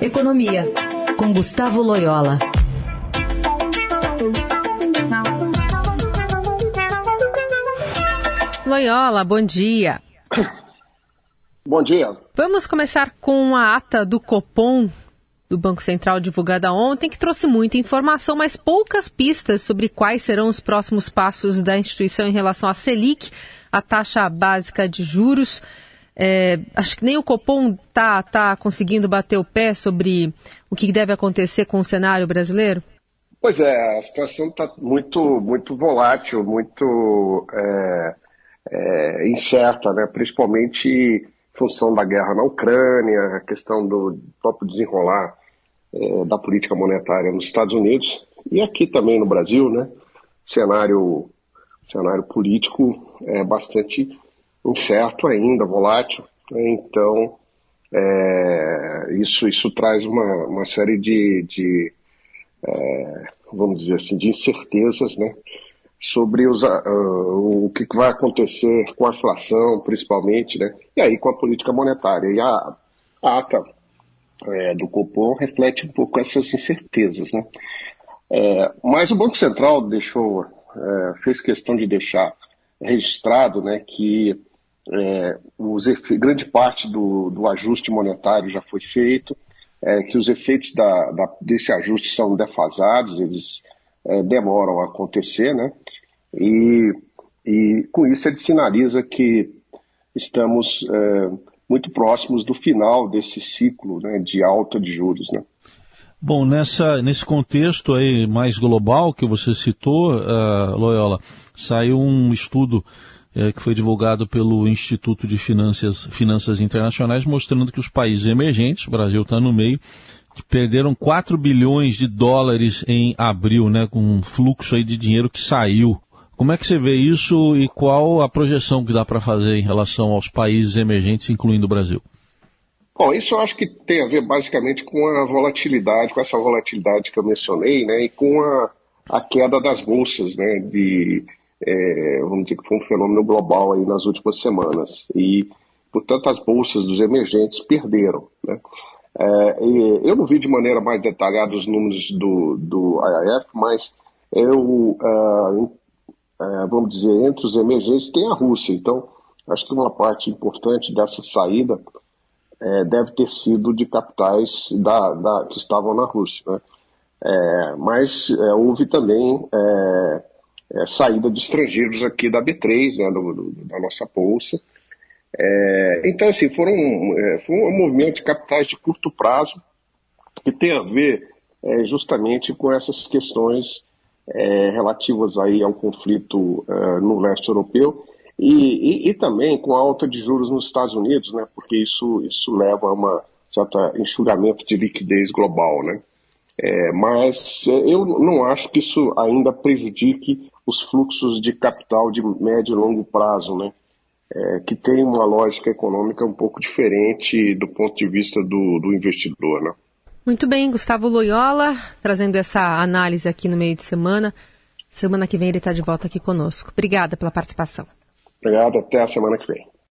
Economia, com Gustavo Loyola. Loyola, bom dia. Bom dia. Vamos começar com a ata do Copom do Banco Central divulgada ontem, que trouxe muita informação, mas poucas pistas sobre quais serão os próximos passos da instituição em relação à Selic, a taxa básica de juros. É, acho que nem o Copom está tá conseguindo bater o pé sobre o que deve acontecer com o cenário brasileiro? Pois é, a situação está muito, muito volátil, muito é, é, incerta, né? principalmente em função da guerra na Ucrânia, a questão do próprio desenrolar é, da política monetária nos Estados Unidos e aqui também no Brasil, né? Cenário, cenário político é bastante incerto ainda, volátil. Né? Então, é, isso, isso traz uma, uma série de, de é, vamos dizer assim, de incertezas, né? Sobre os, uh, o que vai acontecer com a inflação, principalmente, né? E aí com a política monetária. E a, ata é, do Copom reflete um pouco essas incertezas. Né? É, mas o Banco Central deixou, é, fez questão de deixar registrado né, que é, os grande parte do, do, ajuste monetário já foi feito, é, que os efeitos da, da, desse ajuste são defasados, eles é, demoram a acontecer, né? E, e com isso ele sinaliza que estamos muito próximos do final desse ciclo né, de alta de juros. Né? Bom, nessa, nesse contexto aí mais global que você citou, uh, Loyola, saiu um estudo uh, que foi divulgado pelo Instituto de Finanças, Finanças Internacionais mostrando que os países emergentes, o Brasil está no meio, perderam 4 bilhões de dólares em abril, né, com um fluxo aí de dinheiro que saiu como é que você vê isso e qual a projeção que dá para fazer em relação aos países emergentes, incluindo o Brasil? Bom, isso eu acho que tem a ver basicamente com a volatilidade, com essa volatilidade que eu mencionei, né, e com a, a queda das bolsas, né, de, é, vamos dizer que foi um fenômeno global aí nas últimas semanas. E, portanto, as bolsas dos emergentes perderam, né. É, eu não vi de maneira mais detalhada os números do, do IIF, mas eu uh, é, vamos dizer, entre os emergentes tem a Rússia. Então, acho que uma parte importante dessa saída é, deve ter sido de capitais da, da, que estavam na Rússia. Né? É, mas é, houve também é, é, saída de estrangeiros aqui da B3, né, do, do, da nossa bolsa. então, assim, foram, foi um movimento de capitais de curto prazo que tem a ver justamente com essas questões é, relativas aí ao conflito é, no leste europeu e, e, e, também com a alta de juros nos Estados Unidos, né, porque isso, isso leva a um certo enxugamento de liquidez global. Né. É, mas é, eu não acho que isso ainda prejudique os fluxos de capital de médio e longo prazo, né, é, que tem uma lógica econômica um pouco diferente do ponto de vista do, do investidor. Né. Muito bem, Gustavo Loyola, trazendo essa análise aqui no meio de semana. Semana que vem ele está de volta aqui conosco. Obrigada pela participação. Obrigado, até a semana que vem.